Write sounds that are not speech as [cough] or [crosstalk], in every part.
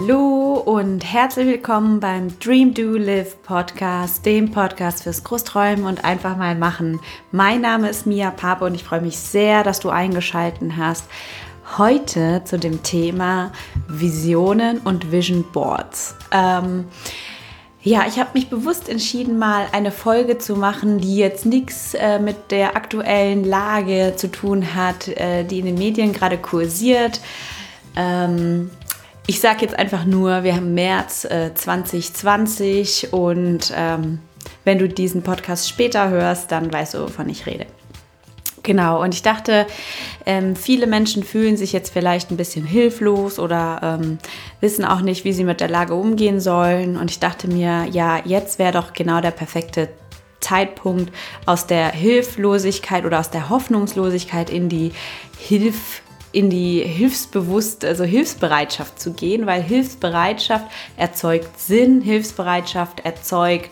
Hallo und herzlich willkommen beim Dream Do Live Podcast, dem Podcast fürs Großträumen und einfach mal machen. Mein Name ist Mia Pape und ich freue mich sehr, dass du eingeschaltet hast. Heute zu dem Thema Visionen und Vision Boards. Ähm, ja, ich habe mich bewusst entschieden, mal eine Folge zu machen, die jetzt nichts äh, mit der aktuellen Lage zu tun hat, äh, die in den Medien gerade kursiert. Ähm, ich sage jetzt einfach nur, wir haben März äh, 2020 und ähm, wenn du diesen Podcast später hörst, dann weißt du, wovon ich rede. Genau, und ich dachte, ähm, viele Menschen fühlen sich jetzt vielleicht ein bisschen hilflos oder ähm, wissen auch nicht, wie sie mit der Lage umgehen sollen. Und ich dachte mir, ja, jetzt wäre doch genau der perfekte Zeitpunkt, aus der Hilflosigkeit oder aus der Hoffnungslosigkeit in die Hilf in die Hilfsbewusst, also Hilfsbereitschaft zu gehen, weil Hilfsbereitschaft erzeugt Sinn, Hilfsbereitschaft erzeugt,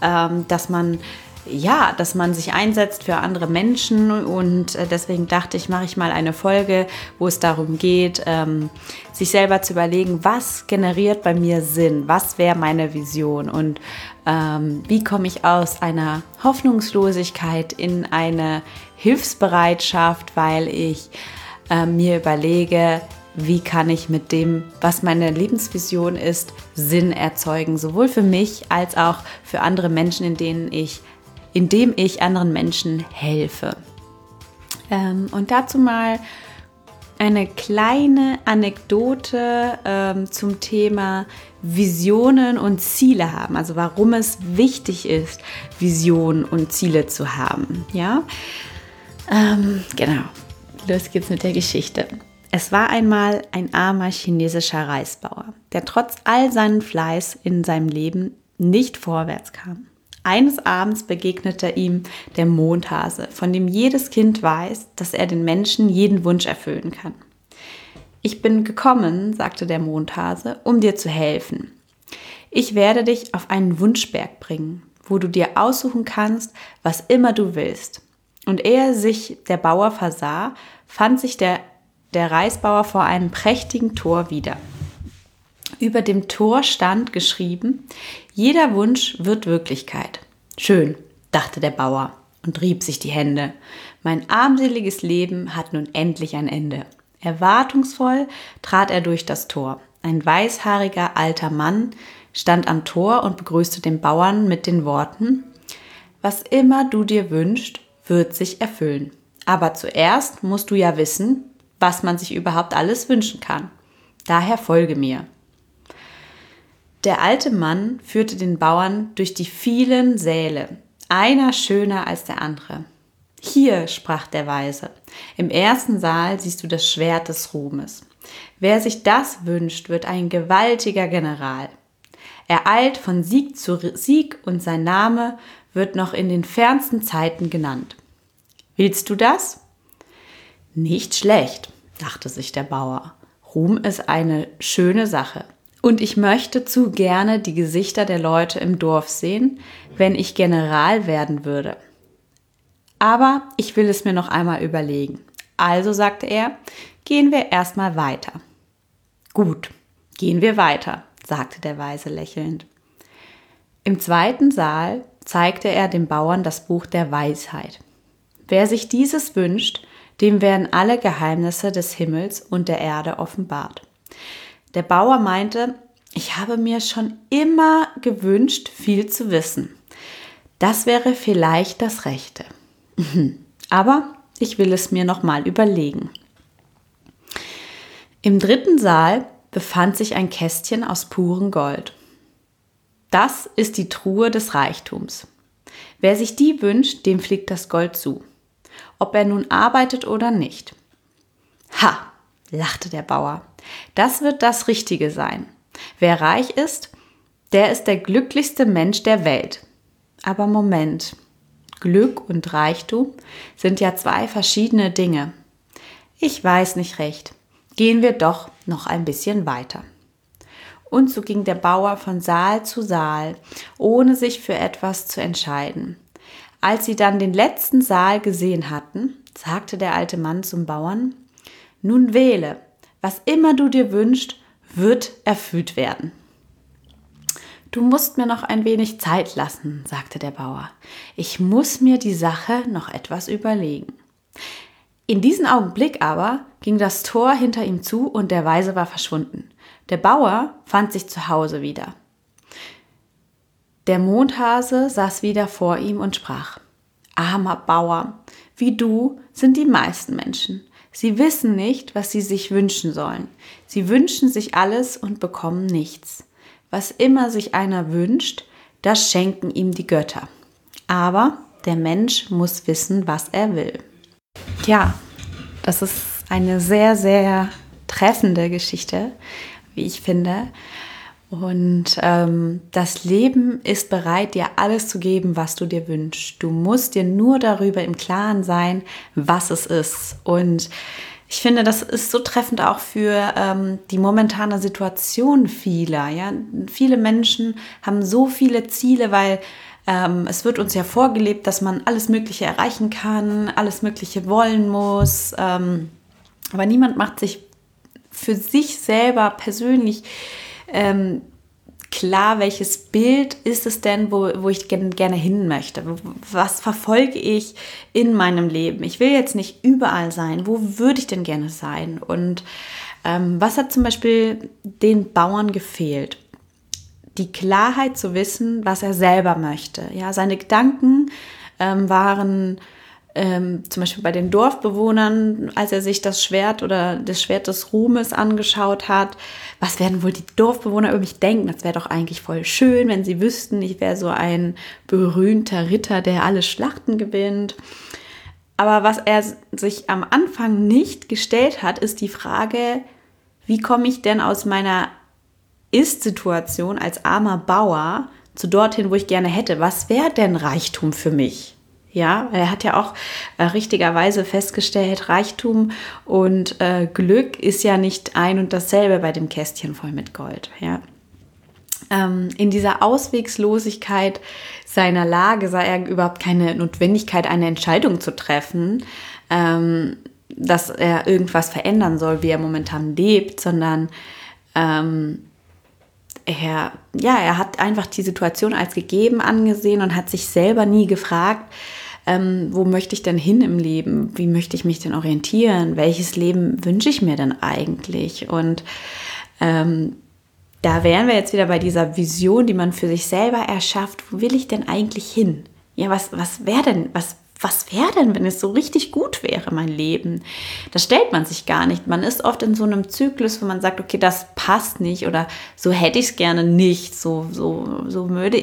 ähm, dass man ja, dass man sich einsetzt für andere Menschen. Und äh, deswegen dachte ich, mache ich mal eine Folge, wo es darum geht, ähm, sich selber zu überlegen, was generiert bei mir Sinn, was wäre meine Vision? Und ähm, wie komme ich aus einer Hoffnungslosigkeit in eine Hilfsbereitschaft, weil ich äh, mir überlege, wie kann ich mit dem, was meine Lebensvision ist, Sinn erzeugen, sowohl für mich als auch für andere Menschen, in denen ich, indem ich anderen Menschen helfe. Ähm, und dazu mal eine kleine Anekdote ähm, zum Thema Visionen und Ziele haben, also warum es wichtig ist, Visionen und Ziele zu haben. Ja, ähm, genau los geht's mit der Geschichte. Es war einmal ein armer chinesischer Reisbauer, der trotz all seinen Fleiß in seinem Leben nicht vorwärts kam. Eines Abends begegnete ihm der Mondhase, von dem jedes Kind weiß, dass er den Menschen jeden Wunsch erfüllen kann. Ich bin gekommen, sagte der Mondhase, um dir zu helfen. Ich werde dich auf einen Wunschberg bringen, wo du dir aussuchen kannst, was immer du willst. Und ehe sich der Bauer versah, fand sich der, der Reisbauer vor einem prächtigen Tor wieder. Über dem Tor stand geschrieben, jeder Wunsch wird Wirklichkeit. Schön, dachte der Bauer und rieb sich die Hände. Mein armseliges Leben hat nun endlich ein Ende. Erwartungsvoll trat er durch das Tor. Ein weißhaariger alter Mann stand am Tor und begrüßte den Bauern mit den Worten Was immer du dir wünschst, wird sich erfüllen. Aber zuerst musst du ja wissen, was man sich überhaupt alles wünschen kann. Daher folge mir. Der alte Mann führte den Bauern durch die vielen Säle, einer schöner als der andere. Hier, sprach der Weise, im ersten Saal siehst du das Schwert des Ruhmes. Wer sich das wünscht, wird ein gewaltiger General. Er eilt von Sieg zu Sieg und sein Name wird noch in den fernsten Zeiten genannt. Willst du das? Nicht schlecht, dachte sich der Bauer. Ruhm ist eine schöne Sache. Und ich möchte zu gerne die Gesichter der Leute im Dorf sehen, wenn ich General werden würde. Aber ich will es mir noch einmal überlegen. Also sagte er, gehen wir erstmal weiter. Gut, gehen wir weiter, sagte der Weise lächelnd. Im zweiten Saal zeigte er dem Bauern das Buch der Weisheit. Wer sich dieses wünscht, dem werden alle Geheimnisse des Himmels und der Erde offenbart. Der Bauer meinte, ich habe mir schon immer gewünscht, viel zu wissen. Das wäre vielleicht das Rechte. [laughs] Aber ich will es mir nochmal überlegen. Im dritten Saal befand sich ein Kästchen aus purem Gold. Das ist die Truhe des Reichtums. Wer sich die wünscht, dem fliegt das Gold zu ob er nun arbeitet oder nicht. Ha, lachte der Bauer, das wird das Richtige sein. Wer reich ist, der ist der glücklichste Mensch der Welt. Aber Moment, Glück und Reichtum sind ja zwei verschiedene Dinge. Ich weiß nicht recht. Gehen wir doch noch ein bisschen weiter. Und so ging der Bauer von Saal zu Saal, ohne sich für etwas zu entscheiden. Als sie dann den letzten Saal gesehen hatten, sagte der alte Mann zum Bauern, nun wähle, was immer du dir wünschst, wird erfüllt werden. Du musst mir noch ein wenig Zeit lassen, sagte der Bauer. Ich muss mir die Sache noch etwas überlegen. In diesem Augenblick aber ging das Tor hinter ihm zu und der Weise war verschwunden. Der Bauer fand sich zu Hause wieder. Der Mondhase saß wieder vor ihm und sprach, Armer Bauer, wie du sind die meisten Menschen. Sie wissen nicht, was sie sich wünschen sollen. Sie wünschen sich alles und bekommen nichts. Was immer sich einer wünscht, das schenken ihm die Götter. Aber der Mensch muss wissen, was er will. Ja, das ist eine sehr, sehr treffende Geschichte, wie ich finde. Und ähm, das Leben ist bereit, dir alles zu geben, was du dir wünschst. Du musst dir nur darüber im Klaren sein, was es ist. Und ich finde, das ist so treffend auch für ähm, die momentane Situation vieler. Ja? Viele Menschen haben so viele Ziele, weil ähm, es wird uns ja vorgelebt, dass man alles Mögliche erreichen kann, alles Mögliche wollen muss. Ähm, aber niemand macht sich für sich selber persönlich ähm, klar, welches Bild ist es denn, wo, wo ich gerne hin möchte? Was verfolge ich in meinem Leben? Ich will jetzt nicht überall sein. Wo würde ich denn gerne sein? Und ähm, was hat zum Beispiel den Bauern gefehlt? Die Klarheit zu wissen, was er selber möchte. Ja, seine Gedanken ähm, waren ähm, zum Beispiel bei den Dorfbewohnern, als er sich das Schwert oder das Schwert des Ruhmes angeschaut hat, was werden wohl die Dorfbewohner über mich denken? Das wäre doch eigentlich voll schön, wenn sie wüssten, ich wäre so ein berühmter Ritter, der alle Schlachten gewinnt. Aber was er sich am Anfang nicht gestellt hat, ist die Frage, wie komme ich denn aus meiner Ist-Situation als armer Bauer zu dorthin, wo ich gerne hätte? Was wäre denn Reichtum für mich? Ja, er hat ja auch äh, richtigerweise festgestellt, Reichtum und äh, Glück ist ja nicht ein und dasselbe bei dem Kästchen voll mit Gold. Ja. Ähm, in dieser Auswegslosigkeit seiner Lage sah er überhaupt keine Notwendigkeit, eine Entscheidung zu treffen, ähm, dass er irgendwas verändern soll, wie er momentan lebt, sondern ähm, er, ja, er hat einfach die Situation als gegeben angesehen und hat sich selber nie gefragt, ähm, wo möchte ich denn hin im Leben? Wie möchte ich mich denn orientieren? Welches Leben wünsche ich mir denn eigentlich? Und ähm, da wären wir jetzt wieder bei dieser Vision, die man für sich selber erschafft. Wo will ich denn eigentlich hin? Ja, was, was wäre denn, was was wäre denn, wenn es so richtig gut wäre, mein Leben? Das stellt man sich gar nicht. Man ist oft in so einem Zyklus, wo man sagt, okay, das passt nicht oder so hätte ich es gerne nicht, so, so, so würde,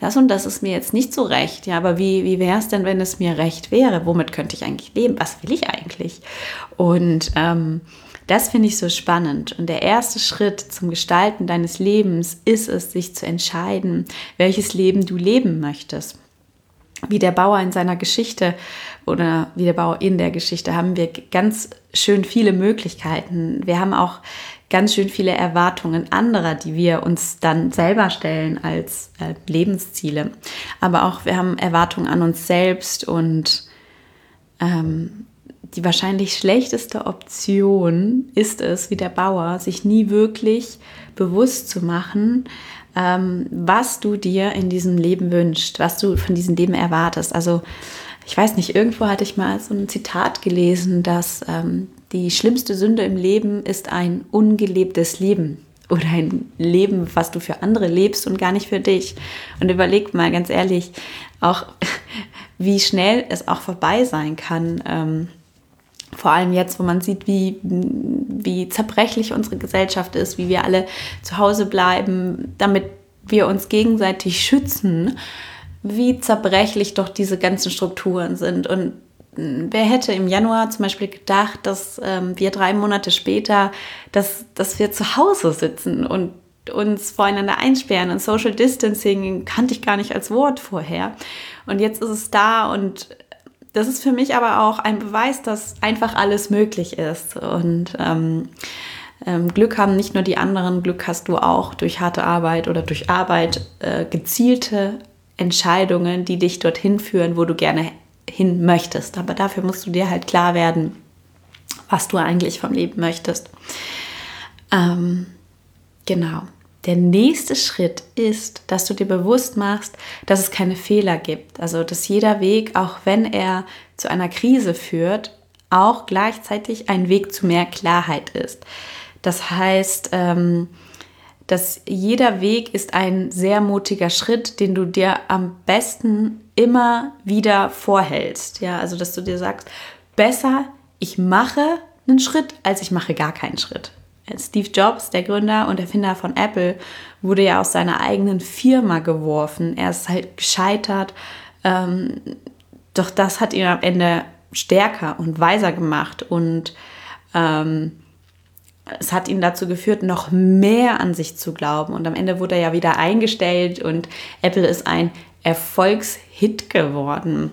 das und das ist mir jetzt nicht so recht. Ja, aber wie, wie wäre es denn, wenn es mir recht wäre? Womit könnte ich eigentlich leben? Was will ich eigentlich? Und ähm, das finde ich so spannend. Und der erste Schritt zum Gestalten deines Lebens ist es, sich zu entscheiden, welches Leben du leben möchtest wie der Bauer in seiner Geschichte oder wie der Bauer in der Geschichte haben wir ganz schön viele Möglichkeiten. Wir haben auch ganz schön viele Erwartungen anderer, die wir uns dann selber stellen als äh, Lebensziele. Aber auch wir haben Erwartungen an uns selbst und ähm, die wahrscheinlich schlechteste Option ist es, wie der Bauer, sich nie wirklich bewusst zu machen, ähm, was du dir in diesem Leben wünschst, was du von diesem Leben erwartest. Also ich weiß nicht, irgendwo hatte ich mal so ein Zitat gelesen, dass ähm, die schlimmste Sünde im Leben ist ein ungelebtes Leben oder ein Leben, was du für andere lebst und gar nicht für dich. Und überleg mal ganz ehrlich, auch [laughs] wie schnell es auch vorbei sein kann. Ähm, vor allem jetzt, wo man sieht, wie, wie zerbrechlich unsere Gesellschaft ist, wie wir alle zu Hause bleiben, damit wir uns gegenseitig schützen, wie zerbrechlich doch diese ganzen Strukturen sind. Und wer hätte im Januar zum Beispiel gedacht, dass ähm, wir drei Monate später, dass, dass wir zu Hause sitzen und uns voreinander einsperren und Social Distancing kannte ich gar nicht als Wort vorher. Und jetzt ist es da und das ist für mich aber auch ein Beweis, dass einfach alles möglich ist. Und ähm, ähm, Glück haben nicht nur die anderen, Glück hast du auch durch harte Arbeit oder durch Arbeit äh, gezielte Entscheidungen, die dich dorthin führen, wo du gerne hin möchtest. Aber dafür musst du dir halt klar werden, was du eigentlich vom Leben möchtest. Ähm, genau. Der nächste Schritt ist, dass du dir bewusst machst, dass es keine Fehler gibt. Also, dass jeder Weg, auch wenn er zu einer Krise führt, auch gleichzeitig ein Weg zu mehr Klarheit ist. Das heißt, ähm, dass jeder Weg ist ein sehr mutiger Schritt, den du dir am besten immer wieder vorhältst. Ja, also dass du dir sagst, besser ich mache einen Schritt, als ich mache gar keinen Schritt. Steve Jobs, der Gründer und Erfinder von Apple, wurde ja aus seiner eigenen Firma geworfen. Er ist halt gescheitert. Ähm, doch das hat ihn am Ende stärker und weiser gemacht und ähm, es hat ihn dazu geführt, noch mehr an sich zu glauben. Und am Ende wurde er ja wieder eingestellt und Apple ist ein Erfolgshit geworden.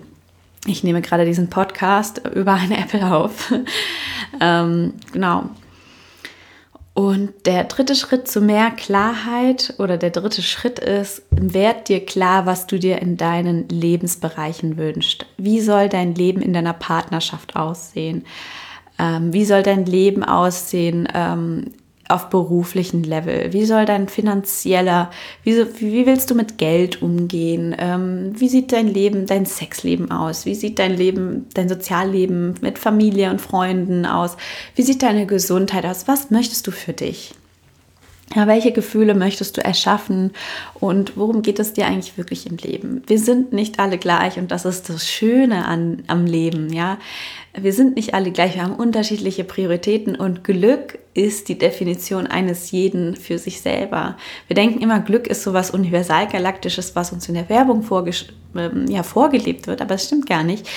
Ich nehme gerade diesen Podcast über eine Apple auf. [laughs] ähm, genau. Und der dritte Schritt zu mehr Klarheit oder der dritte Schritt ist, werd dir klar, was du dir in deinen Lebensbereichen wünschst. Wie soll dein Leben in deiner Partnerschaft aussehen? Ähm, wie soll dein Leben aussehen ähm, auf beruflichen Level? Wie soll dein finanzieller, wie, wie willst du mit Geld umgehen? Ähm, wie sieht dein Leben, dein Sexleben aus? Wie sieht dein Leben, dein Sozialleben mit Familie und Freunden aus? Wie sieht deine Gesundheit aus? Was möchtest du für dich? Ja, welche Gefühle möchtest du erschaffen und worum geht es dir eigentlich wirklich im Leben? Wir sind nicht alle gleich und das ist das Schöne an, am Leben, ja. Wir sind nicht alle gleich, wir haben unterschiedliche Prioritäten und Glück ist die Definition eines jeden für sich selber. Wir denken immer, Glück ist so was universalgalaktisches, was uns in der Werbung ähm, ja, vorgelebt wird, aber es stimmt gar nicht.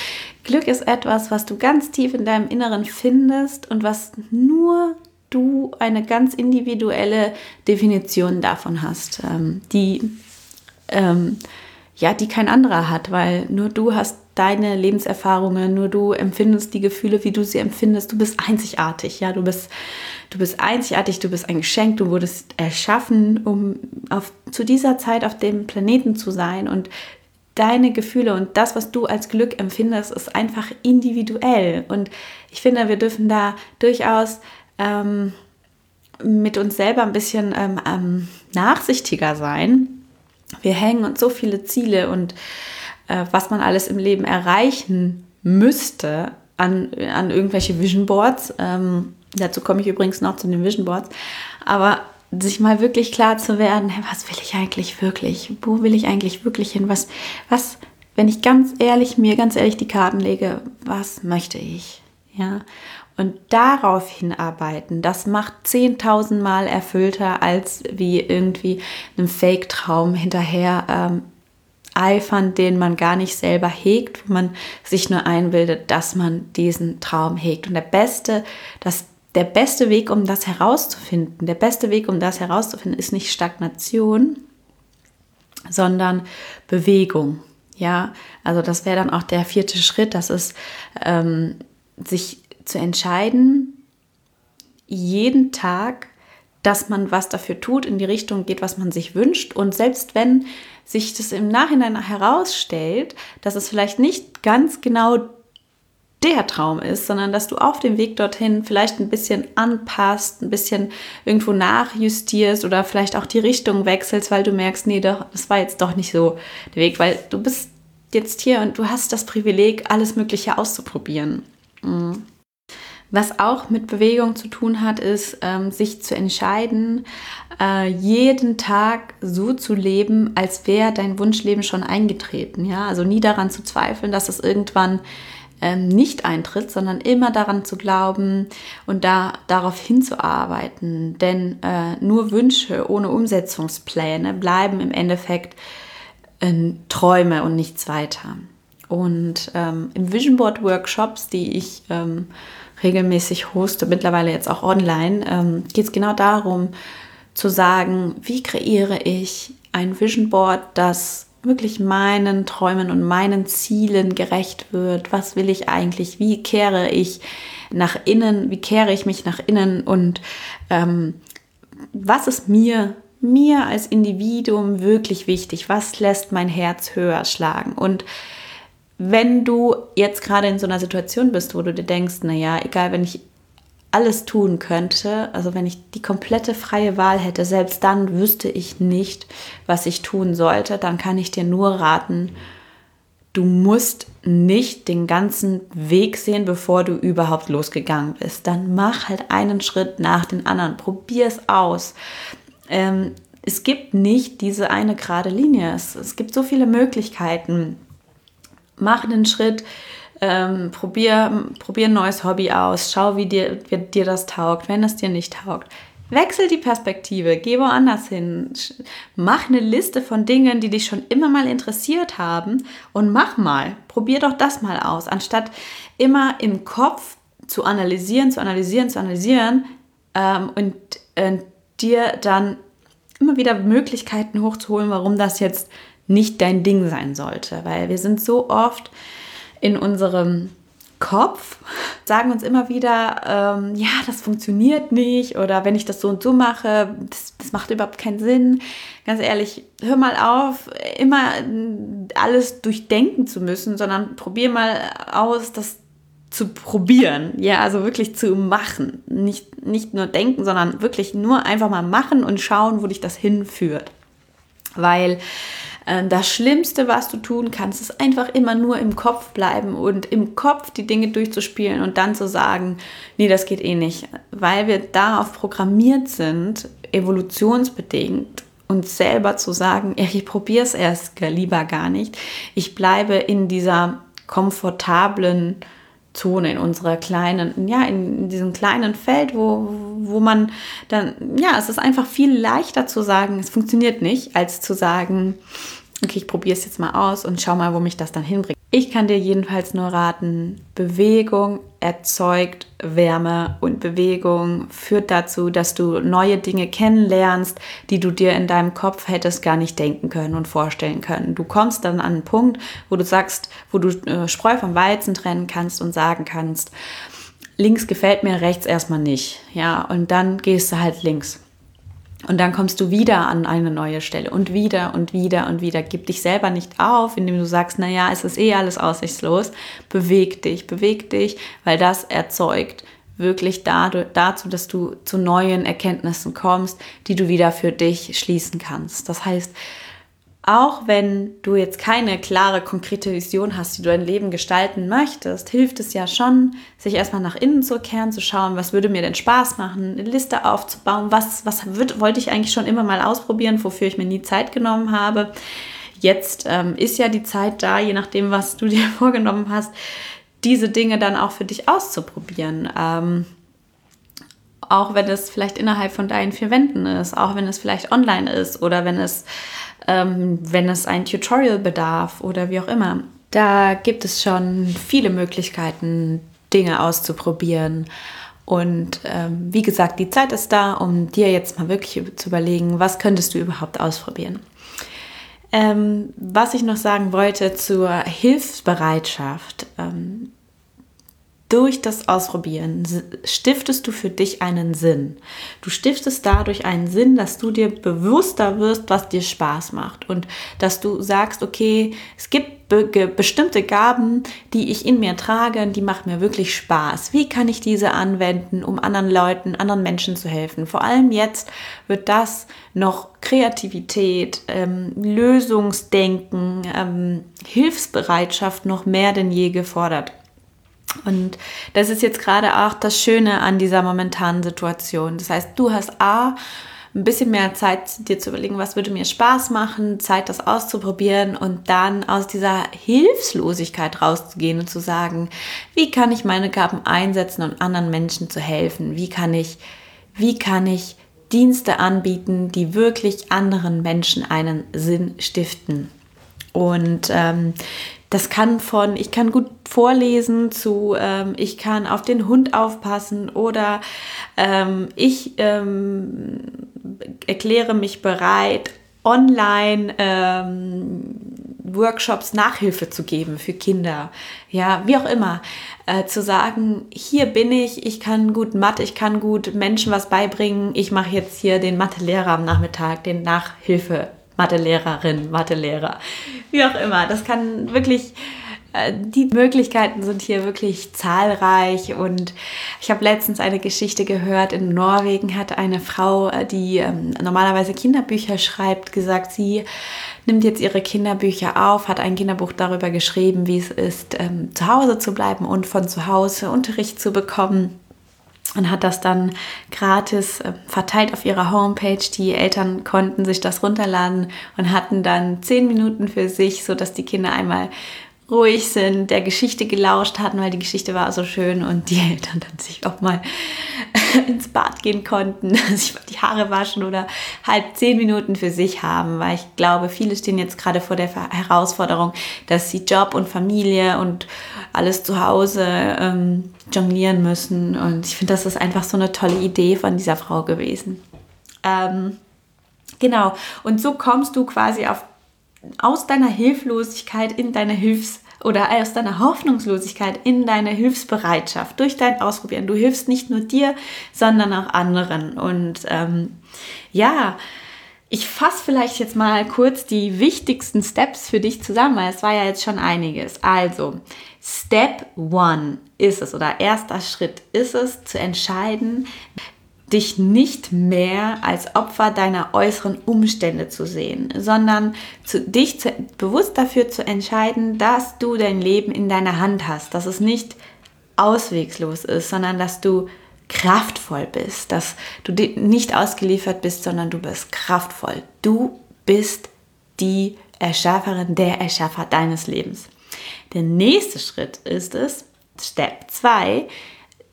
Glück ist etwas, was du ganz tief in deinem Inneren findest und was nur du eine ganz individuelle Definition davon hast, ähm, die ähm, ja, die kein anderer hat, weil nur du hast deine Lebenserfahrungen, nur du empfindest die Gefühle, wie du sie empfindest. Du bist einzigartig, ja, du bist, du bist einzigartig, du bist ein Geschenk, du wurdest erschaffen, um auf, zu dieser Zeit auf dem Planeten zu sein und deine Gefühle und das, was du als Glück empfindest, ist einfach individuell. Und ich finde, wir dürfen da durchaus ähm, mit uns selber ein bisschen ähm, nachsichtiger sein. Wir hängen uns so viele Ziele und äh, was man alles im Leben erreichen müsste an, an irgendwelche Vision Boards. Ähm, dazu komme ich übrigens noch zu den Vision Boards. Aber sich mal wirklich klar zu werden, hey, was will ich eigentlich wirklich? Wo will ich eigentlich wirklich hin? Was, was, wenn ich ganz ehrlich mir ganz ehrlich die Karten lege, was möchte ich? Ja. Und darauf hinarbeiten, das macht 10.000 Mal erfüllter, als wie irgendwie einem Fake-Traum hinterher ähm, eifern, den man gar nicht selber hegt, wo man sich nur einbildet, dass man diesen Traum hegt. Und der beste, das, der beste Weg, um das herauszufinden, der beste Weg, um das herauszufinden, ist nicht Stagnation, sondern Bewegung. Ja, also das wäre dann auch der vierte Schritt, das ist ähm, sich zu entscheiden, jeden Tag, dass man was dafür tut, in die Richtung geht, was man sich wünscht. Und selbst wenn sich das im Nachhinein herausstellt, dass es vielleicht nicht ganz genau der Traum ist, sondern dass du auf dem Weg dorthin vielleicht ein bisschen anpasst, ein bisschen irgendwo nachjustierst oder vielleicht auch die Richtung wechselst, weil du merkst, nee, doch, das war jetzt doch nicht so der Weg, weil du bist jetzt hier und du hast das Privileg, alles Mögliche auszuprobieren. Mhm. Was auch mit Bewegung zu tun hat, ist, ähm, sich zu entscheiden, äh, jeden Tag so zu leben, als wäre dein Wunschleben schon eingetreten. Ja? Also nie daran zu zweifeln, dass es irgendwann ähm, nicht eintritt, sondern immer daran zu glauben und da darauf hinzuarbeiten. Denn äh, nur Wünsche ohne Umsetzungspläne bleiben im Endeffekt äh, Träume und nichts weiter. Und ähm, im Vision Board Workshops, die ich ähm, regelmäßig hoste, mittlerweile jetzt auch online, ähm, geht es genau darum zu sagen, wie kreiere ich ein Vision Board, das wirklich meinen Träumen und meinen Zielen gerecht wird. Was will ich eigentlich? Wie kehre ich nach innen? Wie kehre ich mich nach innen? Und ähm, was ist mir, mir als Individuum wirklich wichtig? Was lässt mein Herz höher schlagen? Und wenn du jetzt gerade in so einer Situation bist, wo du dir denkst, naja, egal, wenn ich alles tun könnte, also wenn ich die komplette freie Wahl hätte, selbst dann wüsste ich nicht, was ich tun sollte, dann kann ich dir nur raten, du musst nicht den ganzen Weg sehen, bevor du überhaupt losgegangen bist. Dann mach halt einen Schritt nach den anderen, probier es aus. Ähm, es gibt nicht diese eine gerade Linie. Es, es gibt so viele Möglichkeiten. Mach einen Schritt, ähm, probier, probier ein neues Hobby aus, schau, wie dir, wie dir das taugt, wenn es dir nicht taugt. Wechsel die Perspektive, geh woanders hin, mach eine Liste von Dingen, die dich schon immer mal interessiert haben und mach mal, probier doch das mal aus, anstatt immer im Kopf zu analysieren, zu analysieren, zu analysieren ähm, und äh, dir dann immer wieder Möglichkeiten hochzuholen, warum das jetzt nicht dein Ding sein sollte, weil wir sind so oft in unserem Kopf, sagen uns immer wieder, ähm, ja, das funktioniert nicht oder wenn ich das so und so mache, das, das macht überhaupt keinen Sinn. Ganz ehrlich, hör mal auf, immer alles durchdenken zu müssen, sondern probier mal aus, das zu probieren, ja, also wirklich zu machen. Nicht, nicht nur denken, sondern wirklich nur einfach mal machen und schauen, wo dich das hinführt. Weil das Schlimmste, was du tun kannst, ist einfach immer nur im Kopf bleiben und im Kopf die Dinge durchzuspielen und dann zu sagen, nee, das geht eh nicht, weil wir darauf programmiert sind, evolutionsbedingt uns selber zu sagen, ich probiere es erst lieber gar nicht. Ich bleibe in dieser komfortablen Zone, in unserer kleinen, ja, in diesem kleinen Feld, wo, wo man dann, ja, es ist einfach viel leichter zu sagen, es funktioniert nicht, als zu sagen, okay, ich probiere es jetzt mal aus und schau mal, wo mich das dann hinbringt. Ich kann dir jedenfalls nur raten, Bewegung erzeugt Wärme und Bewegung führt dazu, dass du neue Dinge kennenlernst, die du dir in deinem Kopf hättest gar nicht denken können und vorstellen können. Du kommst dann an einen Punkt, wo du sagst, wo du äh, Spreu vom Weizen trennen kannst und sagen kannst, links gefällt mir, rechts erstmal nicht. Ja, und dann gehst du halt links. Und dann kommst du wieder an eine neue Stelle und wieder und wieder und wieder. Gib dich selber nicht auf, indem du sagst, naja, es ist eh alles aussichtslos. Beweg dich, beweg dich, weil das erzeugt wirklich dazu, dass du zu neuen Erkenntnissen kommst, die du wieder für dich schließen kannst. Das heißt, auch wenn du jetzt keine klare, konkrete Vision hast, wie du dein Leben gestalten möchtest, hilft es ja schon, sich erstmal nach innen zu kehren, zu schauen, was würde mir denn Spaß machen, eine Liste aufzubauen, was, was würd, wollte ich eigentlich schon immer mal ausprobieren, wofür ich mir nie Zeit genommen habe. Jetzt ähm, ist ja die Zeit da, je nachdem, was du [laughs] dir vorgenommen hast, diese Dinge dann auch für dich auszuprobieren. Ähm, auch wenn es vielleicht innerhalb von deinen vier Wänden ist, auch wenn es vielleicht online ist oder wenn es ähm, wenn es ein Tutorial bedarf oder wie auch immer. Da gibt es schon viele Möglichkeiten, Dinge auszuprobieren. Und ähm, wie gesagt, die Zeit ist da, um dir jetzt mal wirklich zu überlegen, was könntest du überhaupt ausprobieren. Ähm, was ich noch sagen wollte zur Hilfsbereitschaft. Ähm, durch das Ausprobieren stiftest du für dich einen Sinn. Du stiftest dadurch einen Sinn, dass du dir bewusster wirst, was dir Spaß macht und dass du sagst, okay, es gibt be bestimmte Gaben, die ich in mir trage und die machen mir wirklich Spaß. Wie kann ich diese anwenden, um anderen Leuten, anderen Menschen zu helfen? Vor allem jetzt wird das noch Kreativität, ähm, Lösungsdenken, ähm, Hilfsbereitschaft noch mehr denn je gefordert. Und das ist jetzt gerade auch das Schöne an dieser momentanen Situation. Das heißt, du hast A, ein bisschen mehr Zeit, dir zu überlegen, was würde mir Spaß machen, Zeit, das auszuprobieren und dann aus dieser Hilflosigkeit rauszugehen und zu sagen, wie kann ich meine Gaben einsetzen, um anderen Menschen zu helfen? Wie kann ich, wie kann ich Dienste anbieten, die wirklich anderen Menschen einen Sinn stiften? Und ähm, das kann von, ich kann gut vorlesen zu, ähm, ich kann auf den Hund aufpassen oder ähm, ich ähm, erkläre mich bereit, online ähm, Workshops Nachhilfe zu geben für Kinder. Ja, wie auch immer. Äh, zu sagen, hier bin ich, ich kann gut Mathe, ich kann gut Menschen was beibringen, ich mache jetzt hier den Mathelehrer am Nachmittag, den Nachhilfe Mathelehrerin, Mathelehrer, wie auch immer. Das kann wirklich äh, die Möglichkeiten sind hier wirklich zahlreich und ich habe letztens eine Geschichte gehört. In Norwegen hat eine Frau, äh, die ähm, normalerweise Kinderbücher schreibt, gesagt, sie nimmt jetzt ihre Kinderbücher auf, hat ein Kinderbuch darüber geschrieben, wie es ist, ähm, zu Hause zu bleiben und von zu Hause Unterricht zu bekommen und hat das dann gratis äh, verteilt auf ihrer Homepage. Die Eltern konnten sich das runterladen und hatten dann zehn Minuten für sich, sodass die Kinder einmal ruhig sind, der Geschichte gelauscht hatten, weil die Geschichte war so schön und die Eltern dann sich auch mal [laughs] ins Bad gehen konnten, [laughs] sich die Haare waschen oder halt zehn Minuten für sich haben, weil ich glaube, viele stehen jetzt gerade vor der Herausforderung, dass sie Job und Familie und alles zu Hause ähm, jonglieren müssen und ich finde, das ist einfach so eine tolle Idee von dieser Frau gewesen. Ähm, genau, und so kommst du quasi auf aus deiner Hilflosigkeit in deine Hilfs- oder aus deiner Hoffnungslosigkeit in deine Hilfsbereitschaft durch dein Ausprobieren. Du hilfst nicht nur dir, sondern auch anderen. Und ähm, ja, ich fasse vielleicht jetzt mal kurz die wichtigsten Steps für dich zusammen, weil es war ja jetzt schon einiges. Also, Step One ist es oder erster Schritt ist es zu entscheiden, dich nicht mehr als Opfer deiner äußeren Umstände zu sehen, sondern zu, dich zu, bewusst dafür zu entscheiden, dass du dein Leben in deiner Hand hast, dass es nicht auswegslos ist, sondern dass du kraftvoll bist, dass du nicht ausgeliefert bist, sondern du bist kraftvoll. Du bist die Erschafferin, der Erschaffer deines Lebens. Der nächste Schritt ist es, Step 2,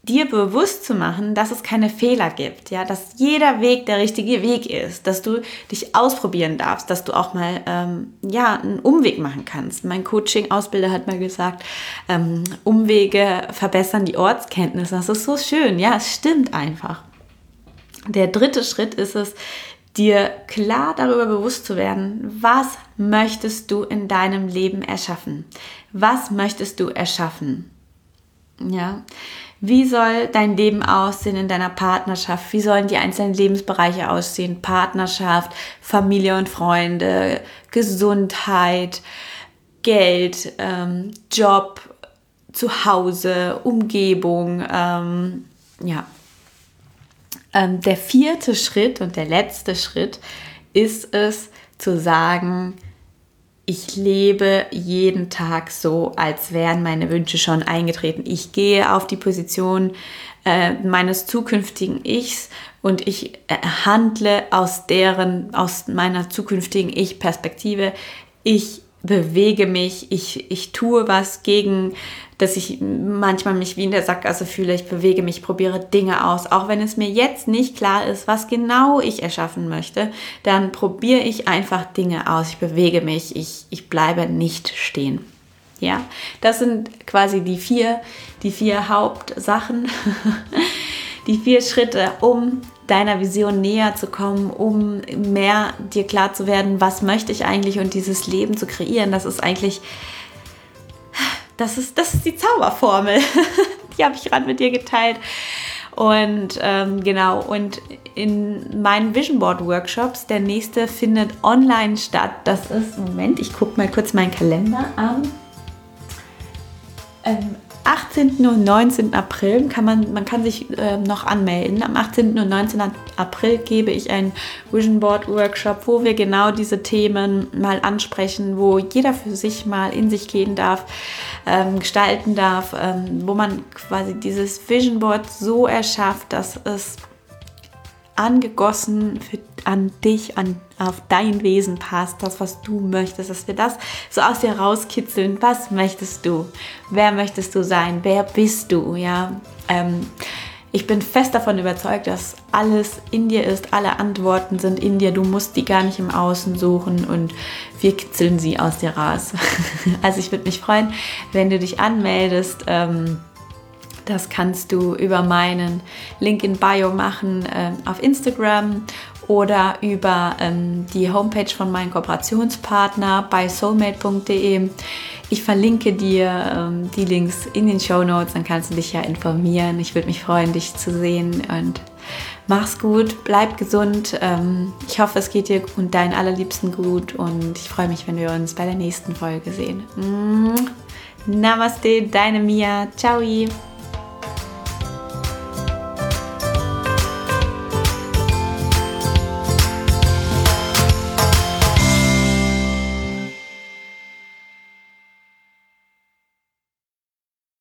dir bewusst zu machen, dass es keine Fehler gibt, ja, dass jeder Weg der richtige Weg ist, dass du dich ausprobieren darfst, dass du auch mal ähm, ja einen Umweg machen kannst. Mein Coaching-Ausbilder hat mal gesagt, ähm, Umwege verbessern die Ortskenntnis. Das ist so schön, ja, es stimmt einfach. Der dritte Schritt ist es, dir klar darüber bewusst zu werden, was möchtest du in deinem Leben erschaffen? Was möchtest du erschaffen? Ja, wie soll dein Leben aussehen in deiner Partnerschaft? Wie sollen die einzelnen Lebensbereiche aussehen? Partnerschaft, Familie und Freunde, Gesundheit, Geld, ähm, Job, Zuhause, Umgebung. Ähm, ja. Ähm, der vierte Schritt und der letzte Schritt ist es zu sagen, ich lebe jeden Tag so, als wären meine Wünsche schon eingetreten. Ich gehe auf die Position äh, meines zukünftigen Ichs und ich äh, handle aus deren, aus meiner zukünftigen Ich-Perspektive. Ich bewege mich, ich, ich tue was gegen dass ich manchmal mich wie in der Sackgasse fühle. Ich bewege mich, probiere Dinge aus. Auch wenn es mir jetzt nicht klar ist, was genau ich erschaffen möchte, dann probiere ich einfach Dinge aus. Ich bewege mich, ich, ich bleibe nicht stehen. Ja, das sind quasi die vier, die vier Hauptsachen, [laughs] die vier Schritte, um deiner Vision näher zu kommen, um mehr dir klar zu werden, was möchte ich eigentlich und dieses Leben zu kreieren. Das ist eigentlich das ist, das ist die Zauberformel. [laughs] die habe ich gerade mit dir geteilt. Und ähm, genau, und in meinen Vision Board Workshops, der nächste findet online statt. Das ist, Moment, ich gucke mal kurz meinen Kalender an. Ähm, 18. und 19. April kann man, man kann sich äh, noch anmelden. Am 18. und 19. April gebe ich einen Vision Board Workshop, wo wir genau diese Themen mal ansprechen, wo jeder für sich mal in sich gehen darf, ähm, gestalten darf, ähm, wo man quasi dieses Vision Board so erschafft, dass es angegossen für, an dich, an, auf dein Wesen passt, das, was du möchtest, dass wir das so aus dir rauskitzeln. Was möchtest du? Wer möchtest du sein? Wer bist du? Ja, ähm, ich bin fest davon überzeugt, dass alles in dir ist, alle Antworten sind in dir. Du musst die gar nicht im Außen suchen und wir kitzeln sie aus dir raus. [laughs] also ich würde mich freuen, wenn du dich anmeldest. Ähm, das kannst du über meinen Link in Bio machen äh, auf Instagram oder über ähm, die Homepage von meinem Kooperationspartner bei soulmate.de. Ich verlinke dir ähm, die Links in den Show Notes, dann kannst du dich ja informieren. Ich würde mich freuen, dich zu sehen und mach's gut, bleib gesund. Ähm, ich hoffe, es geht dir und deinen allerliebsten gut und ich freue mich, wenn wir uns bei der nächsten Folge sehen. Namaste, deine Mia. Ciao.